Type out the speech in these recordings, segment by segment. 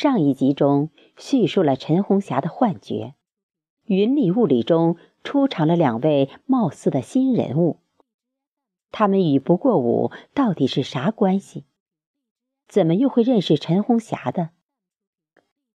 上一集中叙述了陈红霞的幻觉，云里雾里中出场了两位貌似的新人物，他们与不过午到底是啥关系？怎么又会认识陈红霞的？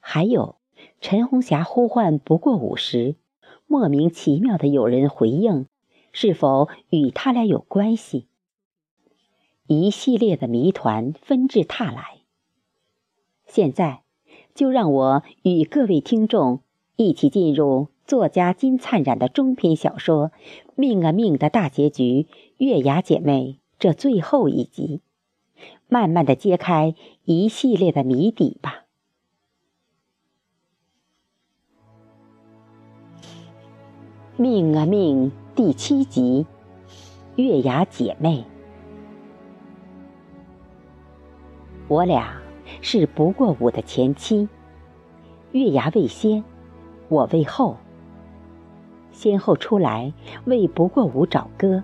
还有，陈红霞呼唤不过午时，莫名其妙的有人回应，是否与他俩有关系？一系列的谜团纷至沓来。现在，就让我与各位听众一起进入作家金灿染的中篇小说《命啊命》的大结局——月牙姐妹这最后一集，慢慢的揭开一系列的谜底吧。《命啊命》第七集《月牙姐妹》，我俩。是不过午的前妻，月牙为先，我为后。先后出来为不过午找歌。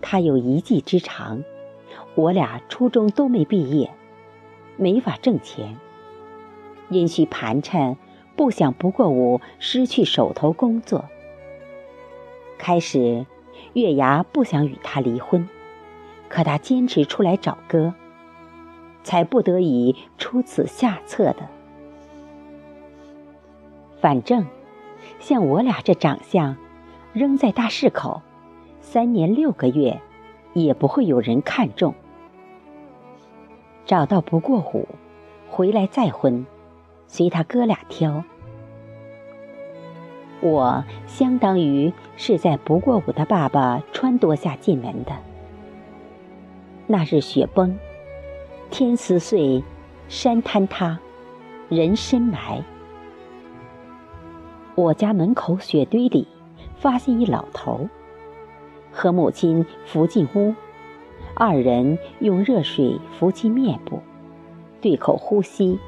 他有一技之长，我俩初中都没毕业，没法挣钱，因需盘缠，不想不过午失去手头工作。开始，月牙不想与他离婚，可他坚持出来找歌。才不得已出此下策的。反正，像我俩这长相，扔在大市口，三年六个月，也不会有人看中。找到不过虎，回来再婚，随他哥俩挑。我相当于是在不过五的爸爸撺掇下进门的。那日雪崩。天撕碎，山坍塌，人深埋。我家门口雪堆里，发现一老头，和母亲扶进屋，二人用热水扶起面部，对口呼吸，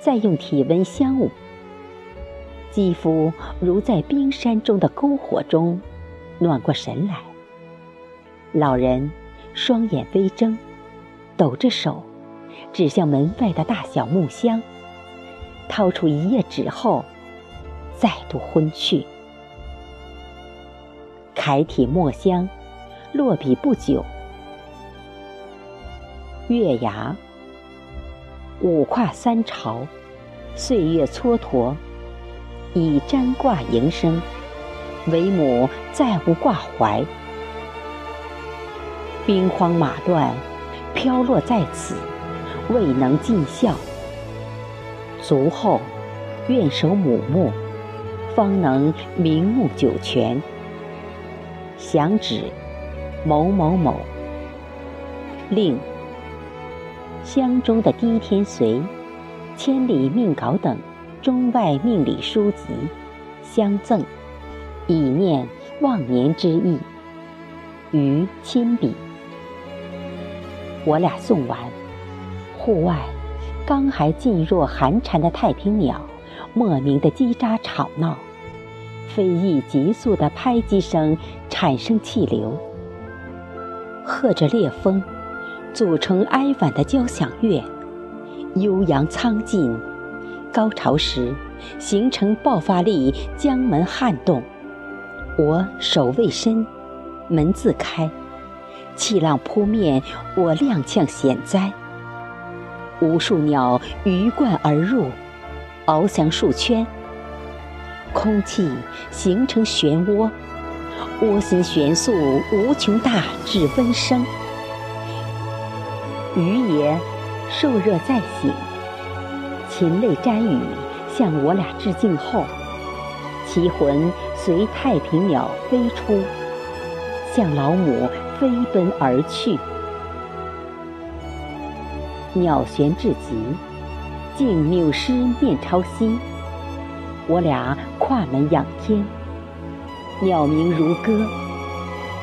再用体温相捂，肌肤如在冰山中的篝火中暖过神来。老人双眼微睁。抖着手，指向门外的大小木箱，掏出一页纸后，再度昏去。楷体墨香，落笔不久。月牙，五跨三朝，岁月蹉跎，以占卦营生，为母再无挂怀。兵荒马乱。飘落在此，未能尽孝。卒后，愿守母墓，方能名目久全。详旨：某某某。令乡中的滴天髓、千里命稿等中外命理书籍相赠，以念忘年之意。于亲笔。我俩送完，户外刚还噤若寒蝉的太平鸟，莫名的叽喳吵闹，飞翼急速的拍击声产生气流，和着烈风，组成哀婉的交响乐，悠扬苍劲，高潮时形成爆发力，将门撼动，我手未伸，门自开。气浪扑面，我踉跄险灾。无数鸟鱼贯而入，翱翔数圈。空气形成漩涡，涡心悬速无穷大至温升。鱼也受热再醒，禽类沾雨向我俩致敬后，其魂随太平鸟飞出，向老母。飞奔而去，鸟旋至极，竟扭尸面朝西。我俩跨门仰天，鸟鸣如歌，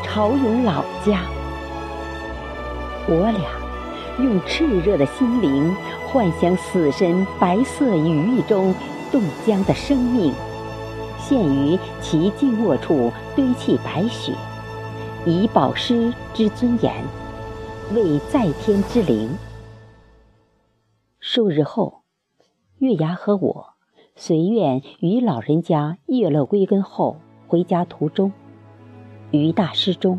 潮涌老家。我俩用炽热的心灵幻想死神白色羽翼中冻僵的生命，现于其静卧处堆砌白雪。以保师之尊严，为在天之灵。数日后，月牙和我随愿与老人家叶乐归根后，回家途中，于大师中。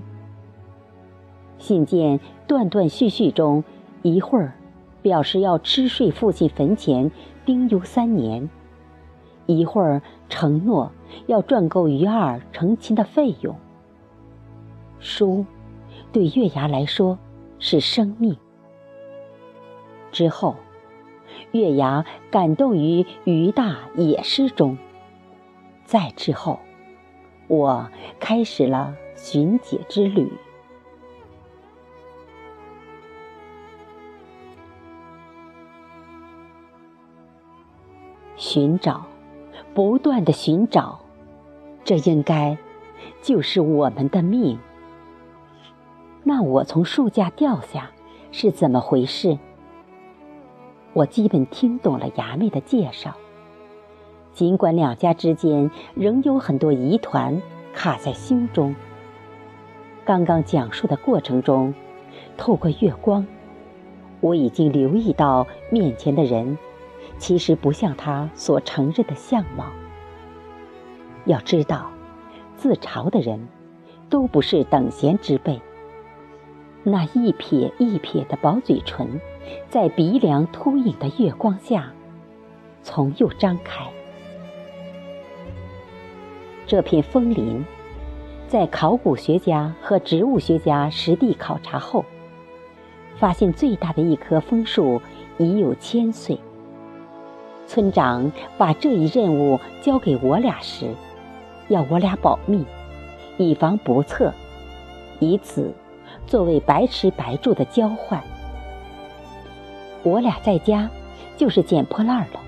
信件断断续续中，一会儿表示要吃睡父亲坟前丁忧三年，一会儿承诺要赚够于二成亲的费用。书对月牙来说是生命。之后，月牙感动于于大也失踪。再之后，我开始了寻解之旅。寻找，不断的寻找，这应该就是我们的命。那我从树架掉下是怎么回事？我基本听懂了衙妹的介绍，尽管两家之间仍有很多疑团卡在心中。刚刚讲述的过程中，透过月光，我已经留意到面前的人。其实不像他所承认的相貌。要知道，自嘲的人都不是等闲之辈。那一撇一撇的薄嘴唇，在鼻梁凸影的月光下，从右张开。这片枫林，在考古学家和植物学家实地考察后，发现最大的一棵枫树已有千岁。村长把这一任务交给我俩时，要我俩保密，以防不测，以此作为白吃白住的交换。我俩在家就是捡破烂了，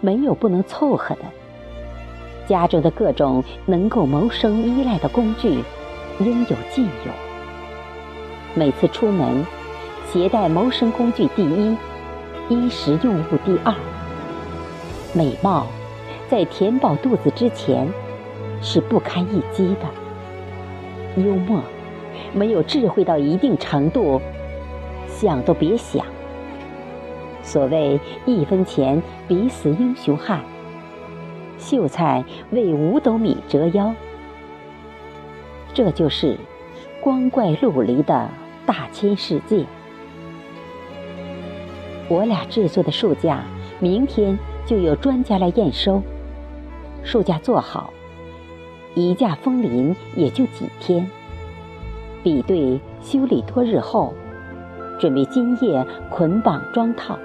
没有不能凑合的。家中的各种能够谋生依赖的工具，应有尽有。每次出门，携带谋生工具第一，衣食用物第二。美貌，在填饱肚子之前，是不堪一击的。幽默，没有智慧到一定程度，想都别想。所谓一分钱比死英雄汉，秀才为五斗米折腰。这就是光怪陆离的大千世界。我俩制作的书架，明天。就有专家来验收，树架做好，一架风林也就几天。比对修理多日后，准备今夜捆绑装套。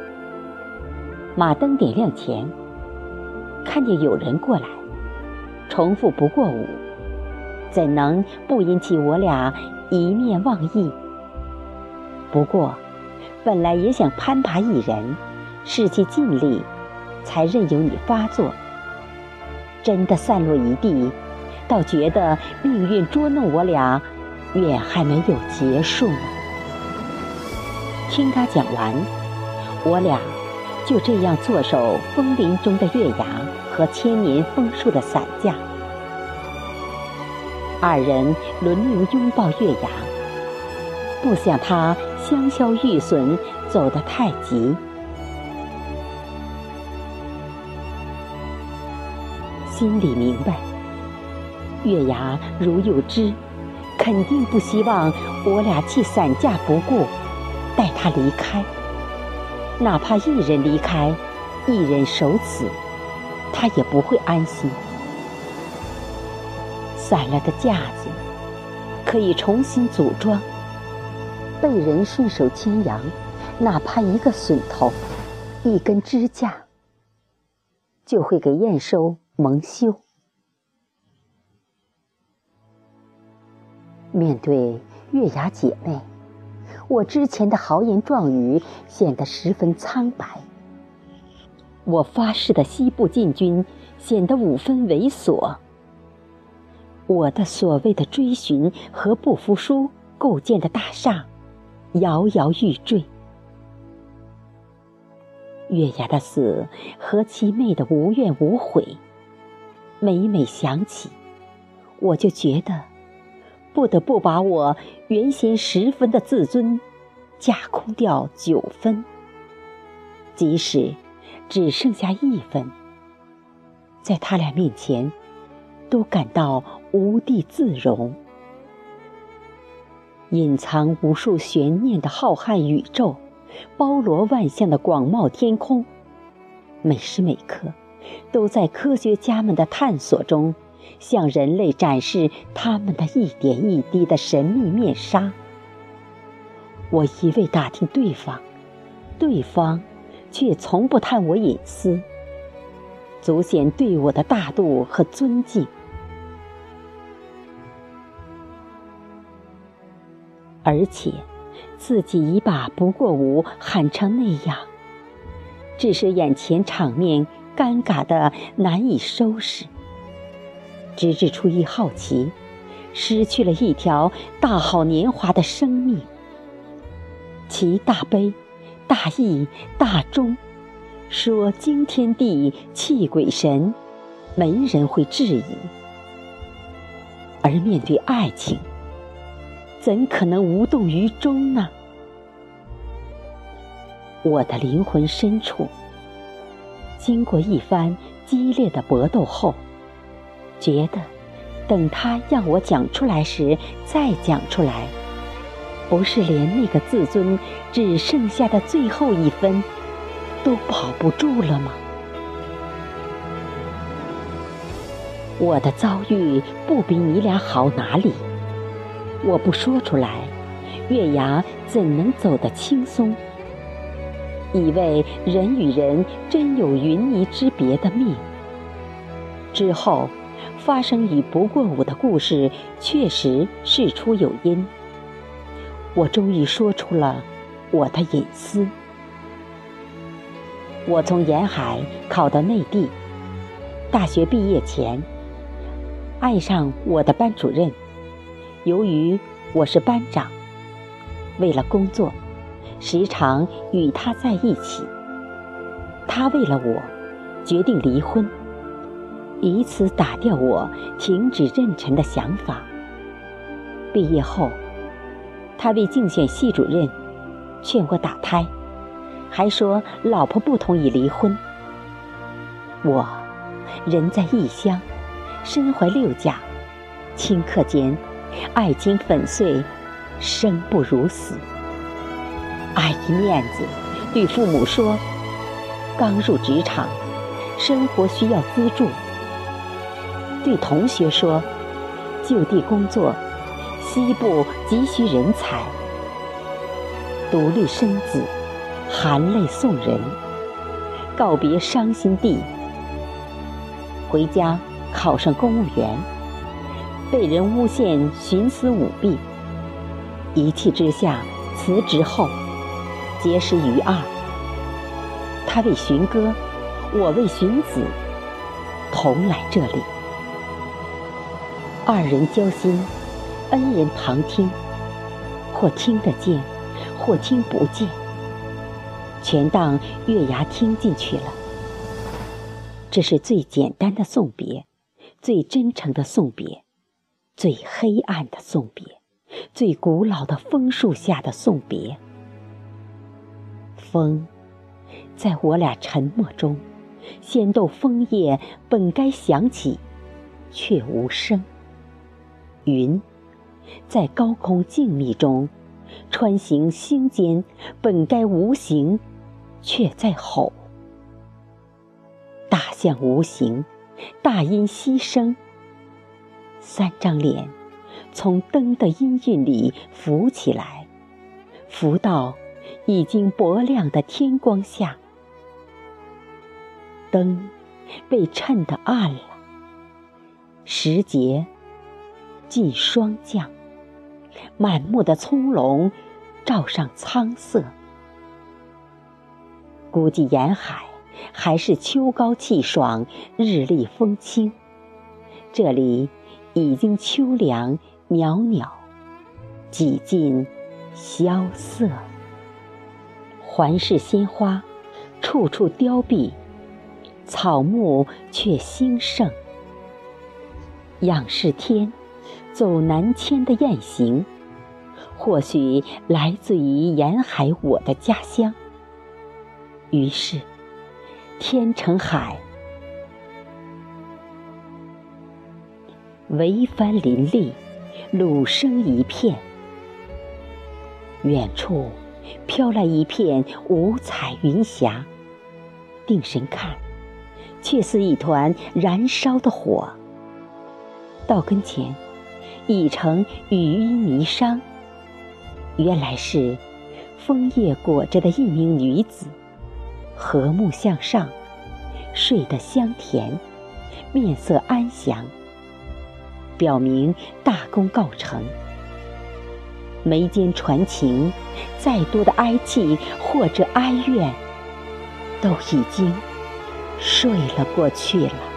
马灯点亮前，看见有人过来，重复不过五，怎能不引起我俩一面忘意？不过，本来也想攀爬一人，使其尽力。才任由你发作，真的散落一地，倒觉得命运捉弄我俩，远还没有结束呢。听他讲完，我俩就这样坐守枫林中的月牙和千年枫树的伞架，二人轮流拥抱月牙，不想他香消玉损，走得太急。心里明白，月牙如有知，肯定不希望我俩弃伞架不顾，带他离开。哪怕一人离开，一人守此，他也不会安心。散了的架子可以重新组装，被人顺手牵羊，哪怕一个榫头、一根支架，就会给验收。蒙羞。面对月牙姐妹，我之前的豪言壮语显得十分苍白。我发誓的西部进军显得五分猥琐。我的所谓的追寻和不服输构建的大厦，摇摇欲坠。月牙的死和其妹的无怨无悔。每每想起，我就觉得不得不把我原先十分的自尊架空掉九分。即使只剩下一分，在他俩面前，都感到无地自容。隐藏无数悬念的浩瀚宇宙，包罗万象的广袤天空，每时每刻，都在科学家们的探索中，向人类展示他们的一点一滴的神秘面纱。我一味打听对方，对方却从不探我隐私，足显对我的大度和尊敬。而且，自己已把不过五喊成那样，致使眼前场面尴尬的难以收拾。直至出于好奇，失去了一条大好年华的生命。其大悲、大义、大忠，说惊天地、泣鬼神，没人会质疑。而面对爱情，怎可能无动于衷呢？我的灵魂深处，经过一番激烈的搏斗后，觉得，等他要我讲出来时再讲出来，不是连那个自尊只剩下的最后一分都保不住了吗？我的遭遇不比你俩好哪里？我不说出来，月牙怎能走得轻松？以为人与人真有云泥之别的命。之后发生与不过午的故事，确实事出有因。我终于说出了我的隐私。我从沿海考到内地，大学毕业前，爱上我的班主任。由于我是班长，为了工作，时常与他在一起。他为了我，决定离婚，以此打掉我停止妊娠的想法。毕业后，他为竞选系主任，劝我打胎，还说老婆不同意离婚。我人在异乡，身怀六甲，顷刻间。爱情粉碎，生不如死。碍于面子，对父母说：“刚入职场，生活需要资助。”对同学说：“就地工作，西部急需人才。”独立生子，含泪送人，告别伤心地，回家考上公务员。被人诬陷徇私舞弊，一气之下辞职后，结识于二。他为寻歌，我为寻子，同来这里。二人交心，恩人旁听，或听得见，或听不见，全当月牙听进去了。这是最简单的送别，最真诚的送别。最黑暗的送别，最古老的枫树下的送别。风，在我俩沉默中，掀动枫叶本该响起，却无声。云，在高空静谧中，穿行星间本该无形，却在吼。大象无形，大音希声。三张脸从灯的阴晕里浮起来，浮到已经薄亮的天光下。灯被衬得暗了，时节近霜降，满目的葱茏罩上苍色。估计沿海还是秋高气爽，日丽风清。这里。已经秋凉袅袅，几近萧瑟。环视鲜花，处处凋敝，草木却兴盛。仰视天，走南迁的雁行，或许来自于沿海我的家乡。于是天成海，桅帆林立，橹声一片。远处飘来一片五彩云霞，定神看，却似一团燃烧的火。到跟前，已成雨衣霓裳。原来是枫叶裹着的一名女子，和睦向上，睡得香甜，面色安详，表明大功告成。眉间传情，再多的哀戚或者哀怨，都已经睡了过去了。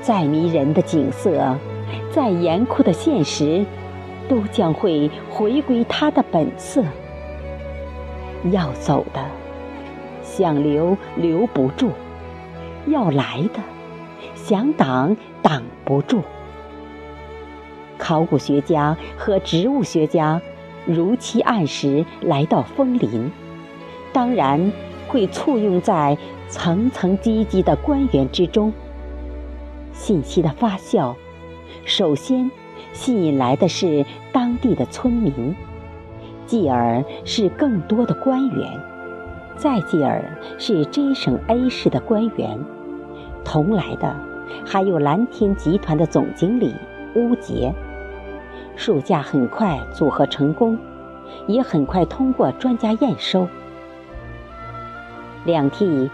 再迷人的景色，再严酷的现实，都将会回归它的本色。要走的，想留留不住；要来的，想挡挡不住。考古学家和植物学家如期按时来到枫林，当然会簇拥在层层积积的官员之中。信息的发酵，首先吸引来的是当地的村民，继而是更多的官员，再继而是 J 省 A 市的官员，同来的还有蓝天集团的总经理乌杰。数架很快组合成功，也很快通过专家验收。两替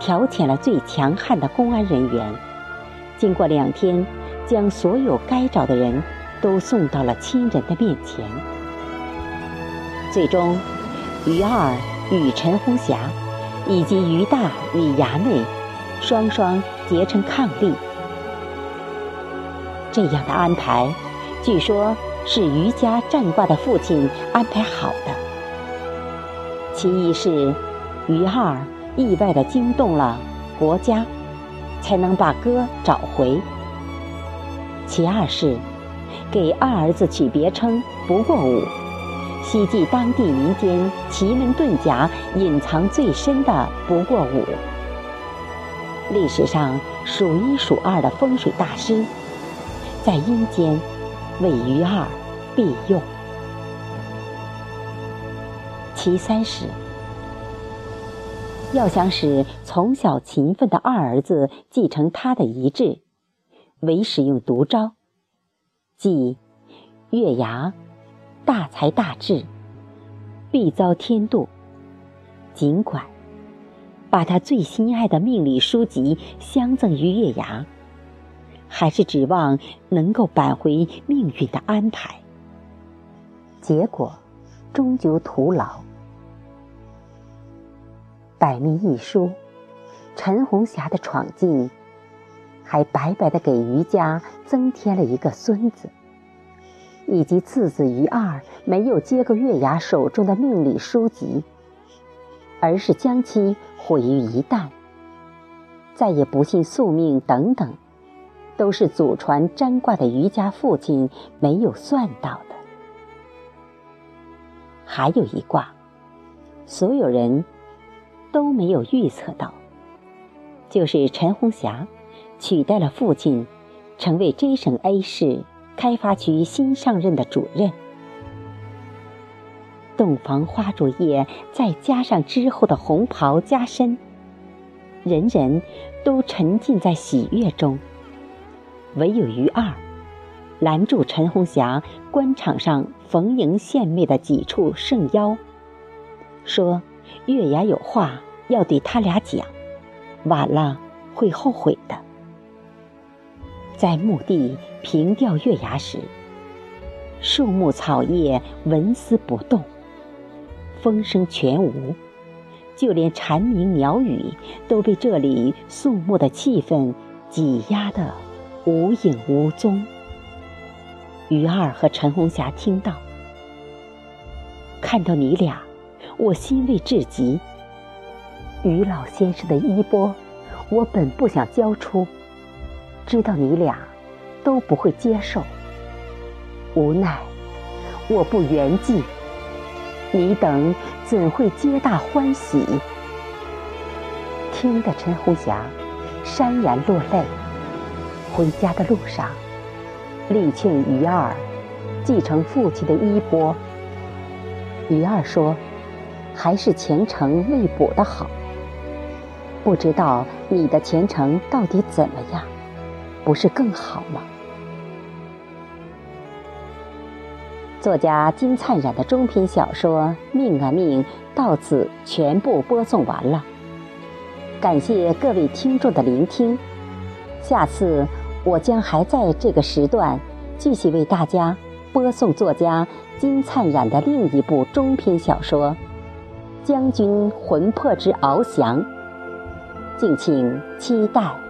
调遣了最强悍的公安人员，经过两天，将所有该找的人都送到了亲人的面前。最终，于二与陈红霞，以及于大与衙内，双双结成伉俪。这样的安排。据说，是于家占卦的父亲安排好的。其一是，于二意外的惊动了国家，才能把哥找回。其二是，给二儿子取别称“不过五”，希冀当地民间奇门遁甲隐藏最深的“不过五”。历史上数一数二的风水大师，在阴间。为于二必用。其三是，要想使从小勤奋的二儿子继承他的遗志，唯使用独招，即月牙大才大智，必遭天妒。尽管把他最心爱的命理书籍相赠于月牙。还是指望能够扳回命运的安排，结果终究徒劳。百密一疏，陈红霞的闯进，还白白的给余家增添了一个孙子，以及次子余二没有接过月牙手中的命理书籍，而是将其毁于一旦，再也不信宿命等等。都是祖传占卦的余家父亲没有算到的。还有一卦，所有人都没有预测到，就是陈红霞取代了父亲，成为 J 省 A 市开发区新上任的主任。洞房花烛夜，再加上之后的红袍加身，人人都沉浸在喜悦中。唯有于二拦住陈红霞官场上逢迎献媚的几处圣邀，说：“月牙有话要对他俩讲，晚了会后悔的。”在墓地凭吊月牙时，树木草叶纹丝不动，风声全无，就连蝉鸣鸟语都被这里肃穆的气氛挤压的。无影无踪。于二和陈红霞听到，看到你俩，我欣慰至极。于老先生的衣钵，我本不想交出，知道你俩都不会接受，无奈我不圆寂，你等怎会皆大欢喜？听得陈红霞潸然落泪。回家的路上，力劝于二继承父亲的衣钵。于二说：“还是前程未卜的好。不知道你的前程到底怎么样？不是更好吗？”作家金灿染的中篇小说《命啊命》到此全部播送完了。感谢各位听众的聆听，下次我将还在这个时段继续为大家播送作家金灿染的另一部中篇小说《将军魂魄之翱翔》，敬请期待。